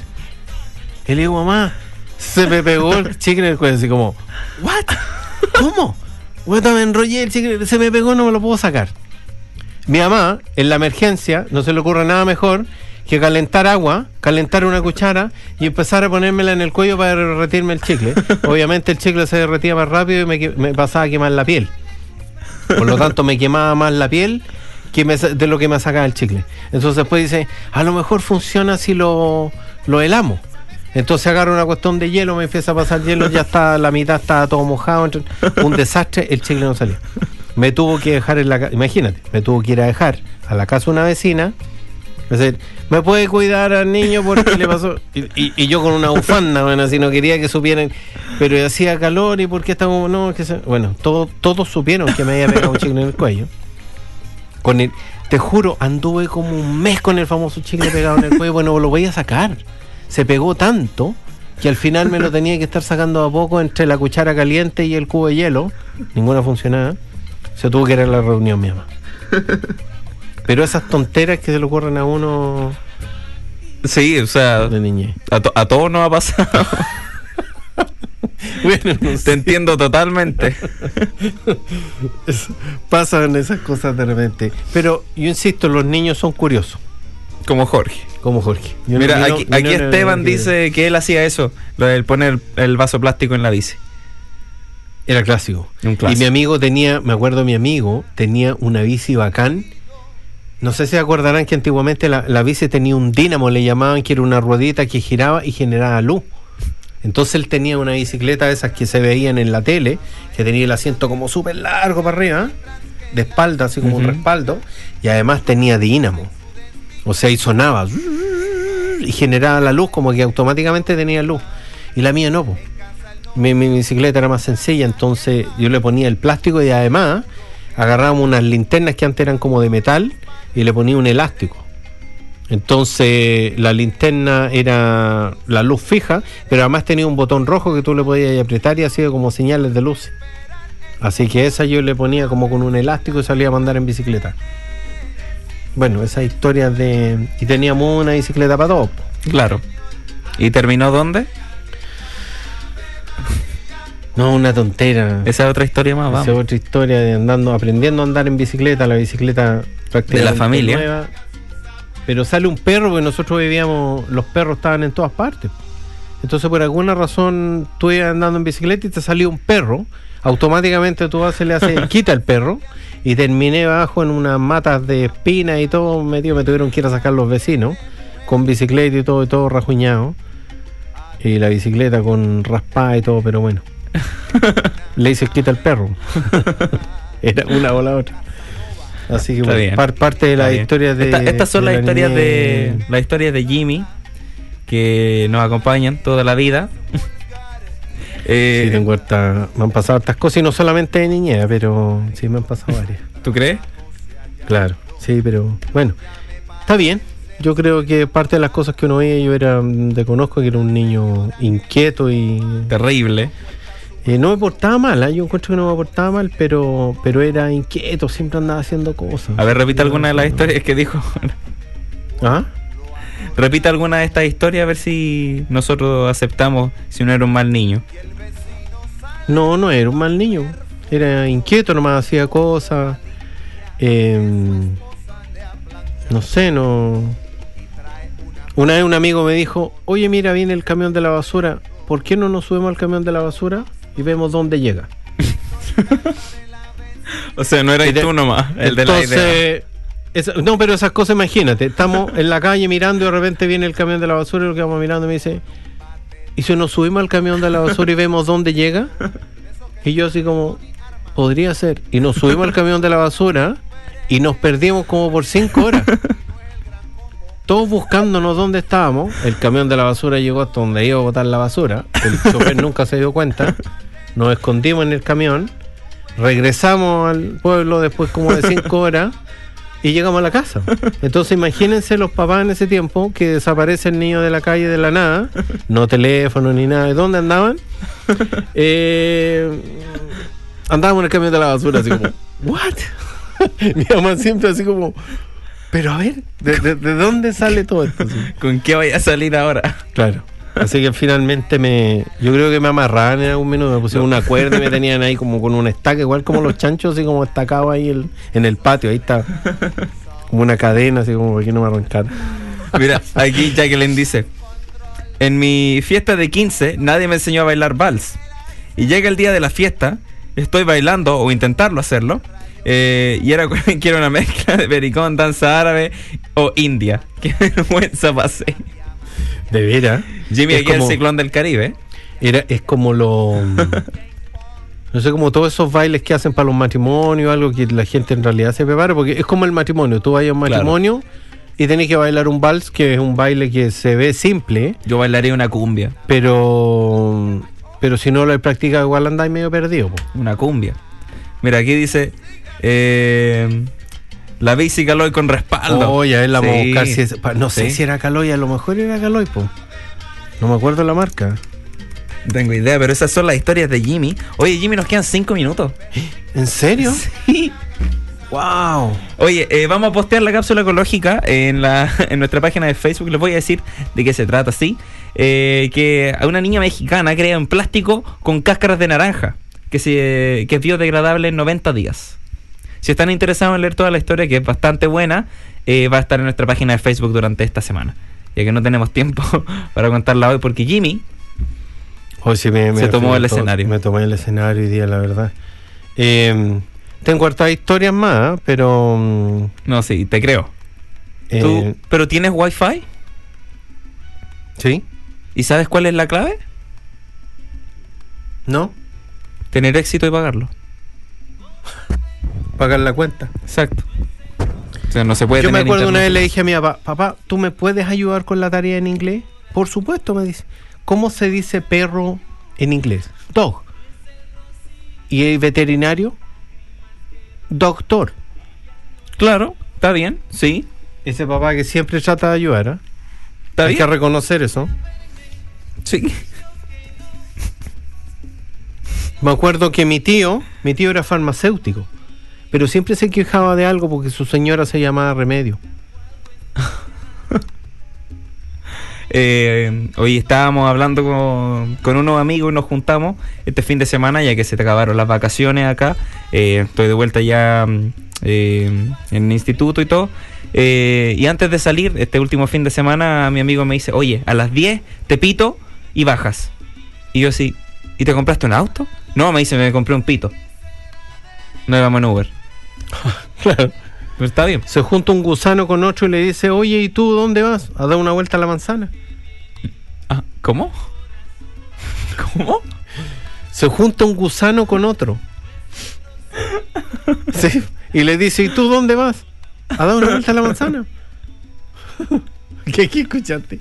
Y le digo, mamá, se me pegó el chicle en el cuello, así como, ¿what? ¿Cómo? Bueno, me enrollé el chicle, se me pegó, no me lo puedo sacar. Mi mamá, en la emergencia, no se le ocurre nada mejor que calentar agua, calentar una cuchara y empezar a ponérmela en el cuello para derretirme el chicle. Obviamente el chicle se derretía más rápido y me, pasaba a quemar la piel. Por lo tanto, me quemaba más la piel que me de lo que me sacaba el chicle. Entonces después dice, a lo mejor funciona si lo, lo helamos. Entonces agarro una cuestión de hielo, me empieza a pasar hielo, ya está, la mitad está todo mojado, un desastre, el chicle no salió. Me tuvo que dejar en la casa, imagínate, me tuvo que ir a dejar a la casa una vecina, decir, ¿me puede cuidar al niño porque le pasó? Y yo con una bufanda, bueno, así no quería que supieran, pero hacía calor y porque estaba, no, que se- bueno, todo, todos supieron que me había pegado un chicle en el cuello. Con el, te juro, anduve como un mes con el famoso chicle pegado en el cuello, bueno, lo voy a sacar. Se pegó tanto que al final me lo [laughs] tenía que estar sacando a poco entre la cuchara caliente y el cubo de hielo. Ninguna funcionaba. Se tuvo que ir a la reunión, mi mamá. [laughs] Pero esas tonteras que se le ocurren a uno Sí, o sea, de niñez. a, to- a todos nos ha pasado. [laughs] Bueno, no Te sé. entiendo totalmente. Pasan esas cosas de repente. Pero yo insisto, los niños son curiosos, Como Jorge. como Jorge. Yo Mira, no- aquí, no- Esteban dice que él hacía eso, lo del poner el vaso plástico en la bici. Era clásico. Un clásico. Y mi amigo tenía, me acuerdo, mi amigo tenía una bici bacán. No sé si se acordarán que antiguamente la, la bici tenía un dínamo, le llamaban, que era una ruedita que giraba y generaba luz. Entonces él tenía una bicicleta de esas que se veían en la tele, que tenía el asiento como súper largo para arriba, de espalda, así como un respaldo, y además tenía dínamo. O sea, y sonaba y generaba la luz como que automáticamente tenía luz. Y la mía no, mi, mi bicicleta era más sencilla, entonces yo le ponía el plástico y además agarrábamos unas linternas que antes eran como de metal y le ponía un elástico. Entonces la linterna era la luz fija, pero además tenía un botón rojo que tú le podías apretar y hacía como señales de luz. Así que esa yo le ponía como con un elástico y salía a mandar en bicicleta. Bueno, esa historia de... Y teníamos una bicicleta para todos. Claro. ¿Y terminó dónde? No, una tontera. Esa es otra historia más, Esa es vamos. otra historia de andando, aprendiendo a andar en bicicleta, la bicicleta prácticamente De la familia. nueva. Pero sale un perro, porque nosotros vivíamos, los perros estaban en todas partes. Entonces, por alguna razón, tú ibas andando en bicicleta y te salió un perro. Automáticamente tú vas y le haces, [laughs] quita el perro. Y terminé abajo en unas matas de espinas y todo metido. Me tuvieron que ir a sacar los vecinos con bicicleta y todo, y todo rajuñado. Y la bicicleta con raspada y todo, pero bueno. [laughs] Le dices quita el perro. [laughs] Era una o la otra. Así que bueno, par- parte de las historias de. Esta- estas son de las la historias de las historias de Jimmy que nos acompañan toda la vida. Eh, Sí, tengo harta- me han pasado estas cosas y no solamente de niñez, pero sí me han pasado varias. [laughs] ¿Tú crees? Claro, sí, pero bueno, está bien. Yo creo que parte de las cosas que uno veía, yo era, mm, reconozco que era un niño inquieto y Terrible. eh, no me portaba mal, ¿ah? yo encuentro que no me portaba mal, pero, pero era inquieto, siempre andaba haciendo cosas. A ver, repita alguna de las historias que dijo. ¿Ah? repita alguna de estas historias a ver si nosotros aceptamos si uno era un mal niño. No, no era un mal niño. Era inquieto, nomás hacía cosas. em, no sé, no. Una vez un amigo me dijo, oye mira, viene el camión de la basura, ¿por qué no nos subimos al camión de la basura y vemos dónde llega? [laughs] O sea, no era Y de- tú nomás, el de la idea. Esa- no, pero esas cosas, imagínate, estamos en la calle mirando y de repente viene el camión de la basura y lo que vamos mirando me dice, ¿y si nos subimos al camión de la basura y vemos dónde llega? Y yo así como, podría ser. Y nos subimos al camión de la basura y nos perdimos como por cinco horas. Todos buscándonos dónde estábamos. El camión de la basura llegó hasta donde iba a botar la basura. El chofer nunca se dio cuenta. Nos escondimos en el camión. Regresamos al pueblo después como de cinco horas y llegamos a la casa. Entonces imagínense los papás en ese tiempo que desaparece el niño de la calle de la nada, no teléfono ni nada. ¿De dónde andaban? Eh, andábamos en el camión de la basura así como, ¿what? [laughs] Mi mamá siempre así como, pero a ver, ¿de, de- de dónde sale todo esto? ¿Con qué vaya a salir ahora? Claro. Así que finalmente me. Yo creo que me amarraban en algún minuto, me pusieron una cuerda y me tenían ahí como con una estaca, igual como los chanchos, así como estacados ahí el- en el patio. Ahí está. Como una cadena, así como que no me arrancaran. Mira, aquí Jacqueline dice: En mi fiesta de 15, nadie me enseñó a bailar vals. Y llega el día de la fiesta, estoy bailando o intentarlo hacerlo. eh, y era [laughs] que era una mezcla de pericón, danza árabe o india. [laughs] Qué vergüenza pasé. De veras. Jimmy Es aquí el ciclón del Caribe. Era, es como lo. [laughs] No sé, como todos esos bailes que hacen para los matrimonios, algo que la gente en realidad se prepara, porque es como el matrimonio. Tú vas a un Claro. matrimonio y tenés que bailar un vals, que es un baile que se ve simple, Yo bailaría una cumbia. pero. Pero si no lo practicas, igual andáis medio perdido. po. Una cumbia. Mira, aquí dice: eh, La bici Caloy con respaldo. Oye, a ver, la vamos a Sí, buscar si es- no sé sí. si era Caloy, a lo mejor era Caloy, po. No me acuerdo la marca. No tengo idea, pero esas son las historias de Jimmy. Oye, Jimmy, nos quedan cinco minutos. ¿En serio? Sí. ¡Wow! Oye, eh, vamos a postear la cápsula ecológica en, la, [laughs] en nuestra página de Facebook. Les voy a decir de qué se trata, ¿sí? Eh, que a una niña mexicana crea un plástico con cáscaras de naranja, que, se, que es biodegradable en 90 días. Si están interesados en leer toda la historia, que es bastante buena, eh, va a estar en nuestra página de Facebook durante esta semana. Ya que no tenemos tiempo [laughs] para contarla hoy, porque Jimmy Hoy sí me, me Se tomó el escenario. Me tomé el escenario hoy día, la verdad. Eh, tengo hartas historias más, ¿eh? pero. mm, No, sí, te creo. eh, ¿Tú, ¿Pero tienes wifi? ¿Sí? ¿Y sabes cuál es la clave? ¿No? Tener éxito y pagarlo. Pagar la cuenta. Exacto. O sea, no se puede Yo me acuerdo una vez internet. le dije a mi papá, papá, ¿tú me puedes ayudar con la tarea en inglés? Por supuesto, me dice. ¿Cómo se dice perro en inglés? dog. Y el veterinario, doctor. Claro, está bien, sí. Ese papá que siempre trata de ayudar. Está Hay bien. que reconocer eso. Sí. Me acuerdo que mi tío, mi tío era farmacéutico, pero siempre se quejaba de algo porque su señora se llamaba Remedio. [laughs] Eh, hoy estábamos hablando con, con unos amigos y nos juntamos este fin de semana, ya que se te acabaron las vacaciones acá. Eh, estoy de vuelta ya mm, eh, en el instituto y todo. Eh, y antes de salir, este último fin de semana, mi amigo me dice, oye, a las 10 te pito y bajas. Y yo así, ¿y te compraste un auto? No, me dice, me compré un pito. No íbamos en. [laughs] Claro. Pero está bien. Se junta un gusano con otro y le dice, oye, ¿y tú dónde vas? A dar una vuelta a la manzana. Ah, ¿Cómo? [laughs] ¿Cómo? Se junta un gusano con otro. Sí, y le dice, ¿y tú dónde vas? A dar una vuelta a la manzana. ¿Qué, qué escuchaste?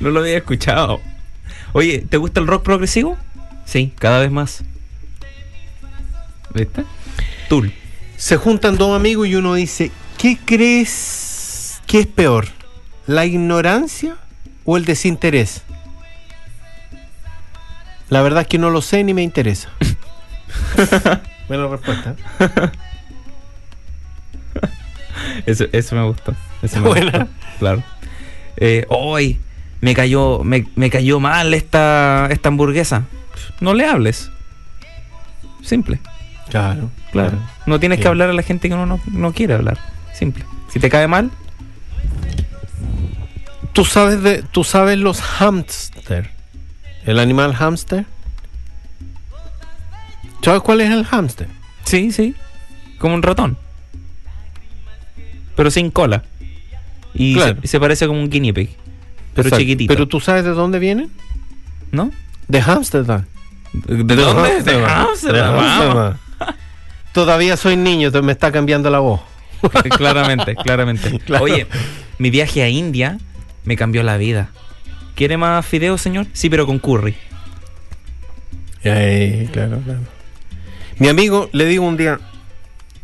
No lo había escuchado. Oye, ¿te gusta el rock progresivo? Sí, cada vez más. ¿Viste? Se juntan dos amigos y uno dice, ¿qué crees que es peor? ¿La ignorancia o el desinterés? La verdad es que no lo sé ni me interesa. [laughs] Buena respuesta. [laughs] Eso, eso me gustó. Eso me Buena. gustó, Claro. Eh, hoy me cayó, me, me cayó mal esta, esta hamburguesa. No le hables. Simple. Claro, Claro. No tienes Sí. que hablar a la gente que uno no, no quiere hablar. Simple. Si te cae mal, ¿Tú sabes, de, ¿Tú sabes los hámster? ¿El animal hámster? ¿Sabes cuál es el hámster? sí, sí. Como un ratón. Pero sin cola. Y Claro. se, se parece como un guinea pig. Pero Exacto. chiquitito. ¿Pero tú sabes de dónde vienen? ¿No? De Ámsterdam. ¿De dónde? De De vamos. Todavía soy niño, me está cambiando la voz. [laughs] claramente, [laughs] claramente. Claro. Oye, mi viaje a India me cambió la vida. ¿Quiere más fideos, señor? Sí, pero con curry. Eh, claro, claro. Mi amigo le digo un día,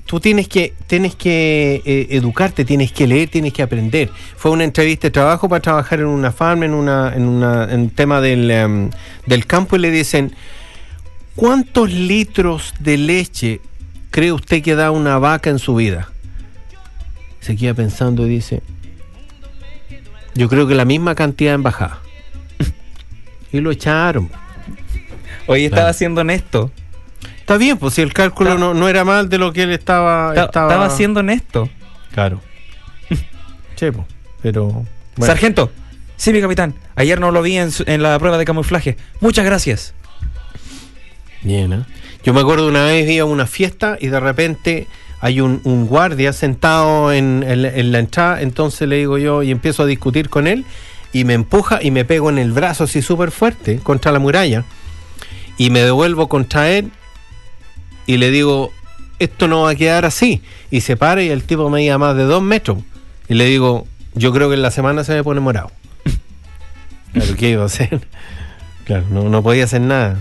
tú tienes que, tienes que eh, educarte, tienes que leer, tienes que aprender. Fue una entrevista de trabajo para trabajar en una farm, en una, en una, en tema del, em, del campo y le dicen, ¿cuántos litros de leche cree usted que da una vaca en su vida? Se queda pensando y dice, yo creo que la misma cantidad en bajada. [laughs] y lo echaron. Hoy estaba Claro. siendo honesto. Está bien, pues si el cálculo Está- no, no era mal de lo que él estaba. Ta- estaba, Estaba siendo honesto. Claro. [laughs] che, pues, pero. bueno. Sargento. Sí, mi capitán. Ayer no lo vi en, su- en la prueba de camuflaje. Muchas gracias. Bien, ¿eh? Yo me acuerdo una vez iba a una fiesta y de repente hay un, guardia sentado en, la- en la entrada, entonces le digo yo y empiezo a discutir con él y me empuja y me pego en el brazo así súper fuerte contra la muralla y me devuelvo contra él y le digo, esto no va a quedar así. Y se para y el tipo me más de dos metros. Y le digo, yo creo que en la semana se me pone morado. [laughs] Claro, ¿qué iba a hacer? Claro, no, no podía hacer nada.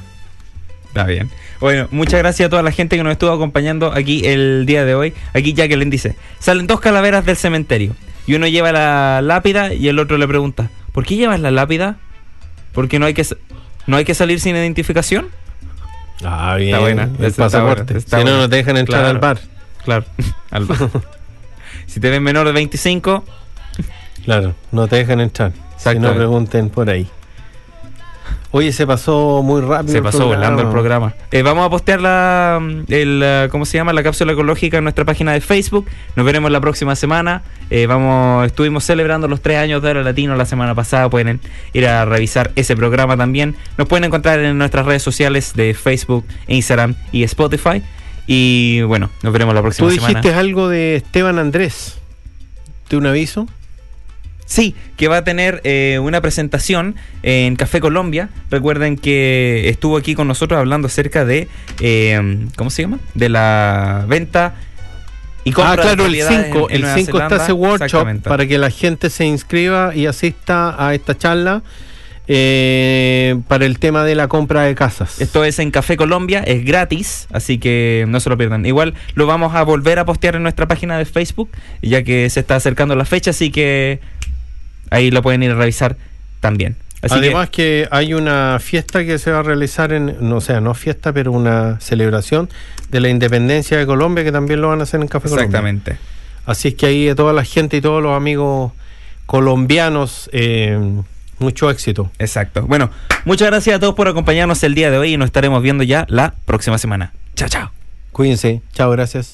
Está bien. Bueno, muchas gracias a toda la gente que nos estuvo acompañando aquí el día de hoy. Aquí Jacqueline dice, salen dos calaveras del cementerio. Y uno lleva la lápida y el otro le pregunta, ¿por qué llevas la lápida? Porque no hay que, no hay que salir sin identificación. Ah, bien. Está buena, El está pasaporte. buena, está si no, buena. no te dejan entrar Claro. al bar. Claro. [laughs] Al bar. [laughs] si te ven menor de 25, Claro, no te dejan entrar. Si no pregunten por ahí. Oye, se pasó muy rápido. se pasó programa. volando el programa. Eh, vamos a postear la, el, ¿cómo se llama? La cápsula ecológica en nuestra página de Facebook. Nos veremos la próxima semana. Eh, vamos, estuvimos celebrando los tres años de Hora Latino la semana pasada. Pueden ir a revisar ese programa también. Nos pueden encontrar en nuestras redes sociales de Facebook, Instagram y Spotify. Y bueno, nos veremos la próxima Tú semana. dijiste algo de Esteban Andrés. ¿De un aviso? Sí, que va a tener eh, una presentación en Café Colombia. Recuerden que estuvo aquí con nosotros hablando acerca de, eh, ¿cómo se llama? De la venta y compra Ah, claro, el propiedades 5. en- en El Nueva 5 está ese workshop para que la gente se inscriba y asista a esta charla. eh, para el tema de la compra de casas. Esto es en Café Colombia, es gratis, así que no se lo pierdan. Igual lo vamos a volver a postear en nuestra página de Facebook, ya que se está acercando la fecha, así que ahí lo pueden ir a revisar también. Así Además que, hay una fiesta que se va a realizar en, no o sea, no fiesta, pero una celebración de la independencia de Colombia que también lo van a hacer en Café Colombia. exactamente. Así es que ahí toda la gente y todos los amigos colombianos, eh, mucho éxito. Exacto. Bueno, muchas gracias a todos por acompañarnos el día de hoy y nos estaremos viendo ya la próxima semana. Chao, chao. Cuídense. Chao, gracias.